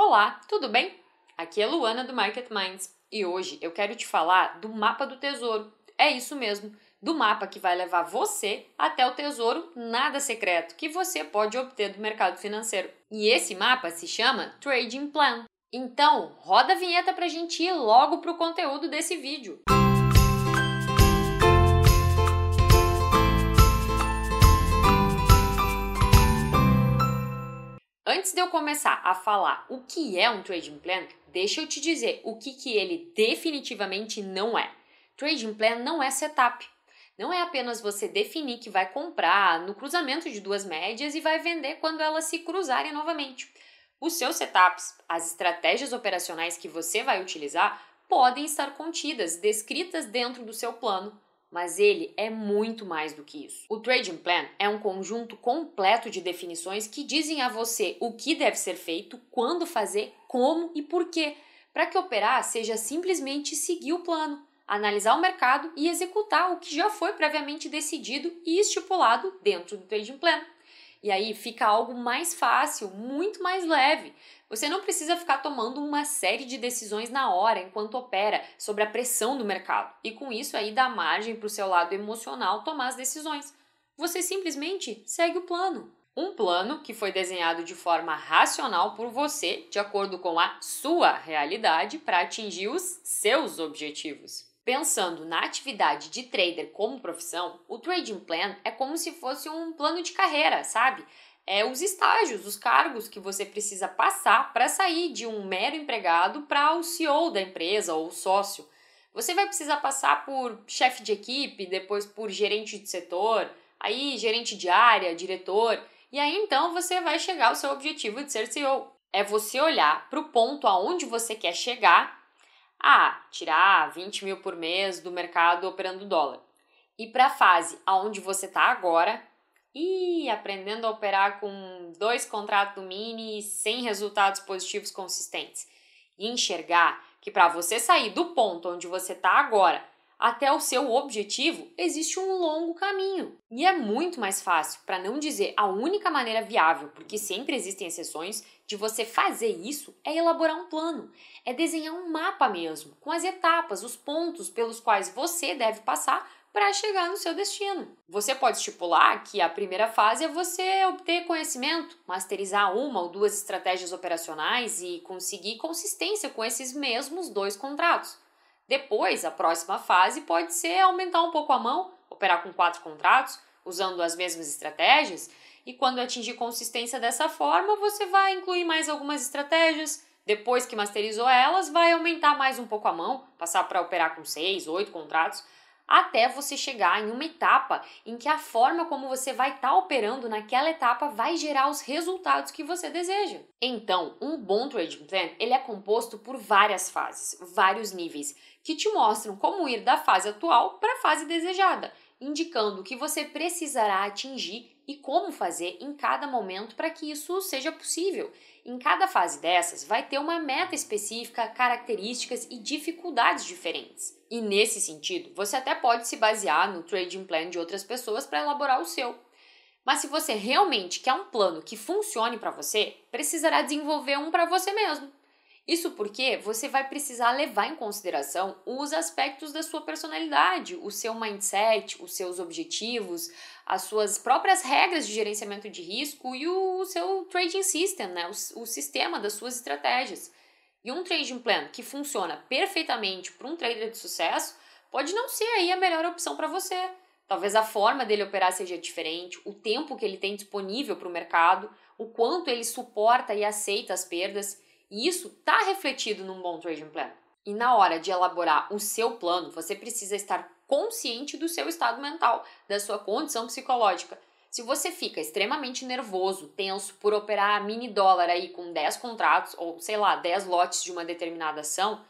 Olá, tudo bem? Aqui é Luana do Market Minds e hoje eu quero te falar do mapa do tesouro. É isso mesmo, do mapa que vai levar você até o tesouro nada secreto que você pode obter do mercado financeiro. E esse mapa se chama Trading Plan. Então, roda a vinheta pra gente ir logo pro conteúdo desse vídeo. Música Antes de eu começar a falar o que é um trading plan, deixa eu te dizer o que, que ele definitivamente não é. Trading plan não é setup. Não é apenas você definir que vai comprar no cruzamento de duas médias e vai vender quando elas se cruzarem novamente. Os seus setups, as estratégias operacionais que você vai utilizar, podem estar contidas, descritas dentro do seu plano, mas ele é muito mais do que isso. O Trading Plan é um conjunto completo de definições que dizem a você o que deve ser feito, quando fazer, como e por quê, para que operar seja simplesmente seguir o plano, analisar o mercado e executar o que já foi previamente decidido e estipulado dentro do Trading Plan. E aí fica algo mais fácil, muito mais leve. Você não precisa ficar tomando uma série de decisões na hora enquanto opera sobre a pressão do mercado. E com isso aí dá margem para o seu lado emocional tomar as decisões. Você simplesmente segue o plano. Um plano que foi desenhado de forma racional por você, de acordo com a sua realidade, para atingir os seus objetivos. Pensando na atividade de trader como profissão, o trading plan é como se fosse um plano de carreira, sabe? É os estágios, os cargos que você precisa passar para sair de um mero empregado para o CEO da empresa ou sócio. Você vai precisar passar por chefe de equipe, depois por gerente de setor, aí gerente de área, diretor, e aí então você vai chegar ao seu objetivo de ser CEO. É você olhar para o ponto aonde você quer chegar ah, tirar 20 mil por mês do mercado operando dólar. E para a fase aonde você está agora, e aprendendo a operar com dois contratos do mini sem resultados positivos consistentes. E enxergar que para você sair do ponto onde você está agora até o seu objetivo, existe um longo caminho. E é muito mais fácil, para não dizer a única maneira viável, porque sempre existem exceções, de você fazer isso é elaborar um plano, é desenhar um mapa mesmo, com as etapas, os pontos pelos quais você deve passar para chegar no seu destino. Você pode estipular que a primeira fase é você obter conhecimento, masterizar uma ou duas estratégias operacionais e conseguir consistência com esses mesmos dois contratos. Depois, a próxima fase pode ser aumentar um pouco a mão, operar com quatro contratos, usando as mesmas estratégias, e quando atingir consistência dessa forma, você vai incluir mais algumas estratégias. Depois que masterizou elas, vai aumentar mais um pouco a mão, passar para operar com seis, oito contratos, até você chegar em uma etapa em que a forma como você vai estar tá operando naquela etapa vai gerar os resultados que você deseja. Então, um bom trading plan ele é composto por várias fases, vários níveis que te mostram como ir da fase atual para a fase desejada, indicando o que você precisará atingir e como fazer em cada momento para que isso seja possível. Em cada fase dessas, vai ter uma meta específica, características e dificuldades diferentes. E nesse sentido, você até pode se basear no trading plan de outras pessoas para elaborar o seu. Mas se você realmente quer um plano que funcione para você, precisará desenvolver um para você mesmo. Isso porque você vai precisar levar em consideração os aspectos da sua personalidade, o seu mindset, os seus objetivos, as suas próprias regras de gerenciamento de risco e o seu trading system, né? o, sistema das suas estratégias. E um trading plan que funciona perfeitamente para um trader de sucesso pode não ser aí a melhor opção para você. Talvez a forma dele operar seja diferente, o tempo que ele tem disponível para o mercado, o quanto ele suporta e aceita as perdas. E isso está refletido num bom trading plan. E na hora de elaborar o seu plano, você precisa estar consciente do seu estado mental, da sua condição psicológica. Se você fica extremamente nervoso, tenso por operar mini dólar aí com 10 contratos ou sei lá, 10 lotes de uma determinada ação,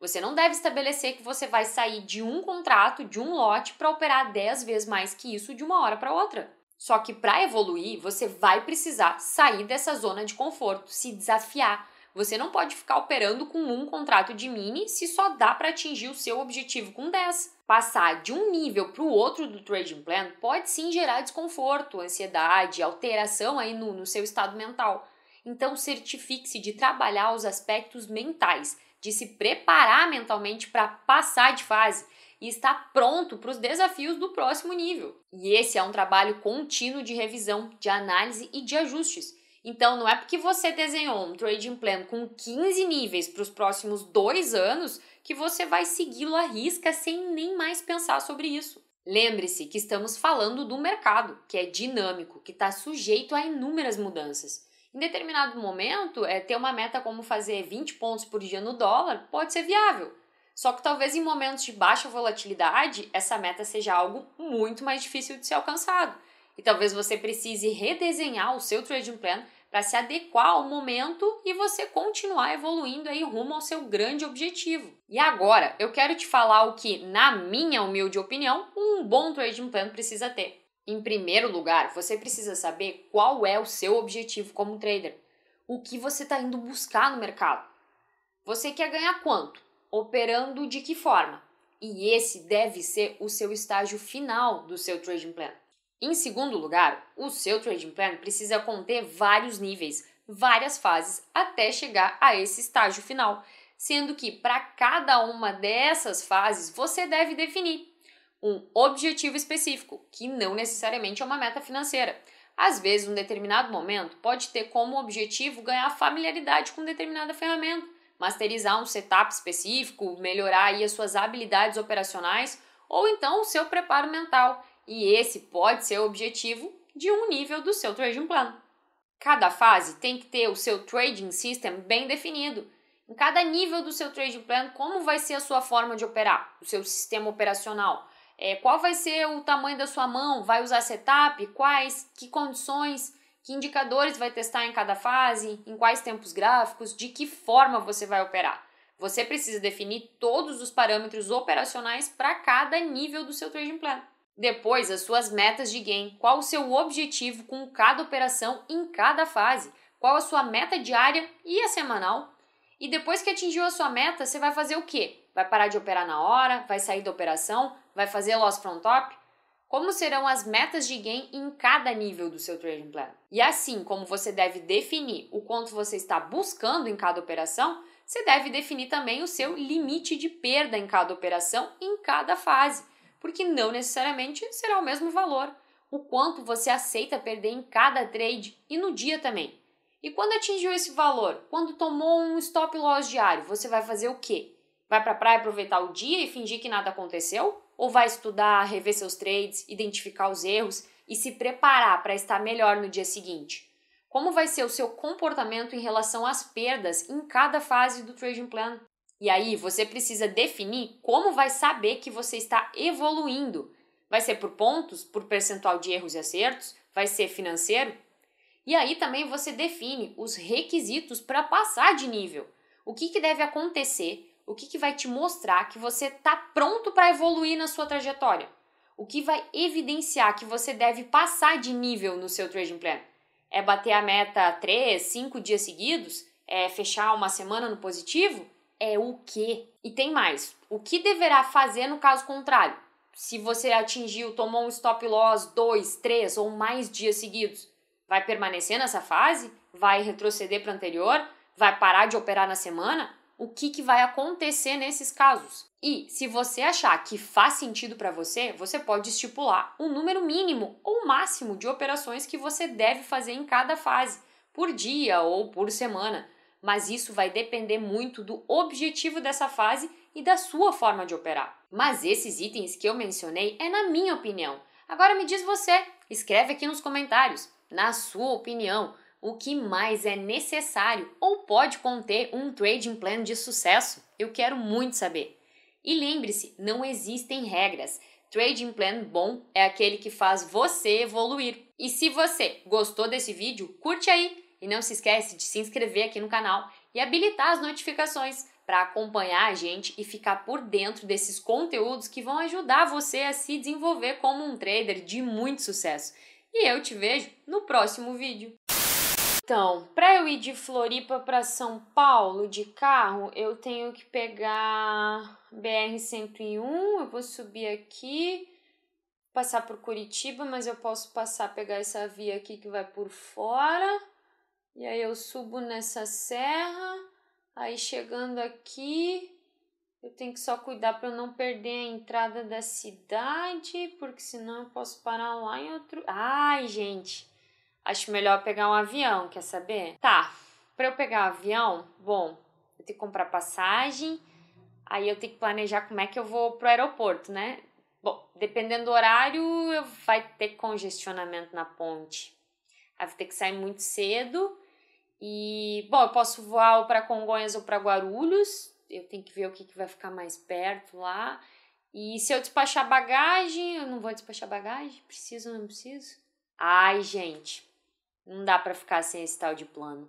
você não deve estabelecer que você vai sair de um contrato, de um lote para operar 10 vezes mais que isso de uma hora para outra. Só que para evoluir, você vai precisar sair dessa zona de conforto, se desafiar, você não pode ficar operando com um contrato de mini se só dá para atingir o seu objetivo com 10. Passar de um nível para o outro do trading plan pode sim gerar desconforto, ansiedade, alteração aí no, no seu estado mental. Então, certifique-se de trabalhar os aspectos mentais, de se preparar mentalmente para passar de fase e estar pronto para os desafios do próximo nível. E esse é um trabalho contínuo de revisão, de análise e de ajustes. Então, não é porque você desenhou um trading plan com 15 níveis para os próximos dois anos que você vai segui-lo à risca sem nem mais pensar sobre isso. Lembre-se que estamos falando do mercado, que é dinâmico, que está sujeito a inúmeras mudanças. Em determinado momento, é, ter uma meta como fazer 20 pontos por dia no dólar pode ser viável. Só que talvez em momentos de baixa volatilidade, essa meta seja algo muito mais difícil de ser alcançado. E talvez você precise redesenhar o seu trading plan para se adequar ao momento e você continuar evoluindo aí rumo ao seu grande objetivo. E agora, eu quero te falar o que, na minha humilde opinião, um bom trading plan precisa ter. Em primeiro lugar, você precisa saber qual é o seu objetivo como trader. O que você está indo buscar no mercado. Você quer ganhar quanto? Operando de que forma? E esse deve ser o seu estágio final do seu trading plan. Em segundo lugar, o seu trading plan precisa conter vários níveis, várias fases até chegar a esse estágio final, sendo que para cada uma dessas fases você deve definir um objetivo específico, que não necessariamente é uma meta financeira. Às vezes, um determinado momento pode ter como objetivo ganhar familiaridade com determinada ferramenta, masterizar um setup específico, melhorar as suas habilidades operacionais ou então o seu preparo mental e esse pode ser o objetivo de um nível do seu trading plan. Cada fase tem que ter o seu trading system bem definido. Em cada nível do seu trading plan, como vai ser a sua forma de operar, o seu sistema operacional, é, qual vai ser o tamanho da sua mão, vai usar setup, quais, que condições, que indicadores vai testar em cada fase, em quais tempos gráficos, de que forma você vai operar. Você precisa definir todos os parâmetros operacionais para cada nível do seu trading plan. Depois, as suas metas de gain. Qual o seu objetivo com cada operação em cada fase? Qual a sua meta diária e a semanal? E depois que atingiu a sua meta, você vai fazer o quê? Vai parar de operar na hora? Vai sair da operação? Vai fazer loss from top? Como serão as metas de gain em cada nível do seu trading plan? E assim como você deve definir o quanto você está buscando em cada operação, você deve definir também o seu limite de perda em cada operação em cada fase porque não necessariamente será o mesmo valor. O quanto você aceita perder em cada trade e no dia também. E quando atingiu esse valor, quando tomou um stop loss diário, você vai fazer o quê? Vai para a praia aproveitar o dia e fingir que nada aconteceu? Ou vai estudar, rever seus trades, identificar os erros e se preparar para estar melhor no dia seguinte? Como vai ser o seu comportamento em relação às perdas em cada fase do trading plan? E aí você precisa definir como vai saber que você está evoluindo. Vai ser por pontos, por percentual de erros e acertos? Vai ser financeiro? E aí também você define os requisitos para passar de nível. O que, que deve acontecer? O que, que vai te mostrar que você está pronto para evoluir na sua trajetória? O que vai evidenciar que você deve passar de nível no seu trading plan? É bater a meta 3, 5 dias seguidos? É fechar uma semana no positivo? É o que. E tem mais. O que deverá fazer no caso contrário? Se você atingiu, tomou um stop loss dois, três ou mais dias seguidos, vai permanecer nessa fase? Vai retroceder para anterior? Vai parar de operar na semana? O que, que vai acontecer nesses casos? E se você achar que faz sentido para você, você pode estipular um número mínimo ou máximo de operações que você deve fazer em cada fase, por dia ou por semana mas isso vai depender muito do objetivo dessa fase e da sua forma de operar. Mas esses itens que eu mencionei é na minha opinião. Agora me diz você, escreve aqui nos comentários, na sua opinião, o que mais é necessário ou pode conter um trading plan de sucesso? Eu quero muito saber. E lembre-se, não existem regras. Trading plan bom é aquele que faz você evoluir. E se você gostou desse vídeo, curte aí e não se esquece de se inscrever aqui no canal e habilitar as notificações para acompanhar a gente e ficar por dentro desses conteúdos que vão ajudar você a se desenvolver como um trader de muito sucesso. E eu te vejo no próximo vídeo. Então, para eu ir de Floripa para São Paulo de carro, eu tenho que pegar BR-101, eu vou subir aqui, passar por Curitiba, mas eu posso passar, pegar essa via aqui que vai por fora E aí eu subo nessa serra, aí chegando aqui, eu tenho que só cuidar para não perder a entrada da cidade, porque senão eu posso parar lá em outro. Ai, gente, acho melhor pegar um avião, quer saber? Tá, para eu pegar um avião, bom, eu tenho que comprar passagem, aí eu tenho que planejar como é que eu vou pro aeroporto, né? Bom, dependendo do horário, eu vai ter congestionamento na ponte. Aí vou ter que sair muito cedo. E, bom, eu posso voar ou para Congonhas ou para Guarulhos, eu tenho que ver o que, que vai ficar mais perto lá. E se eu despachar bagagem, eu não vou despachar bagagem? Preciso ou não preciso? Ai, gente, não dá para ficar sem esse tal de plano.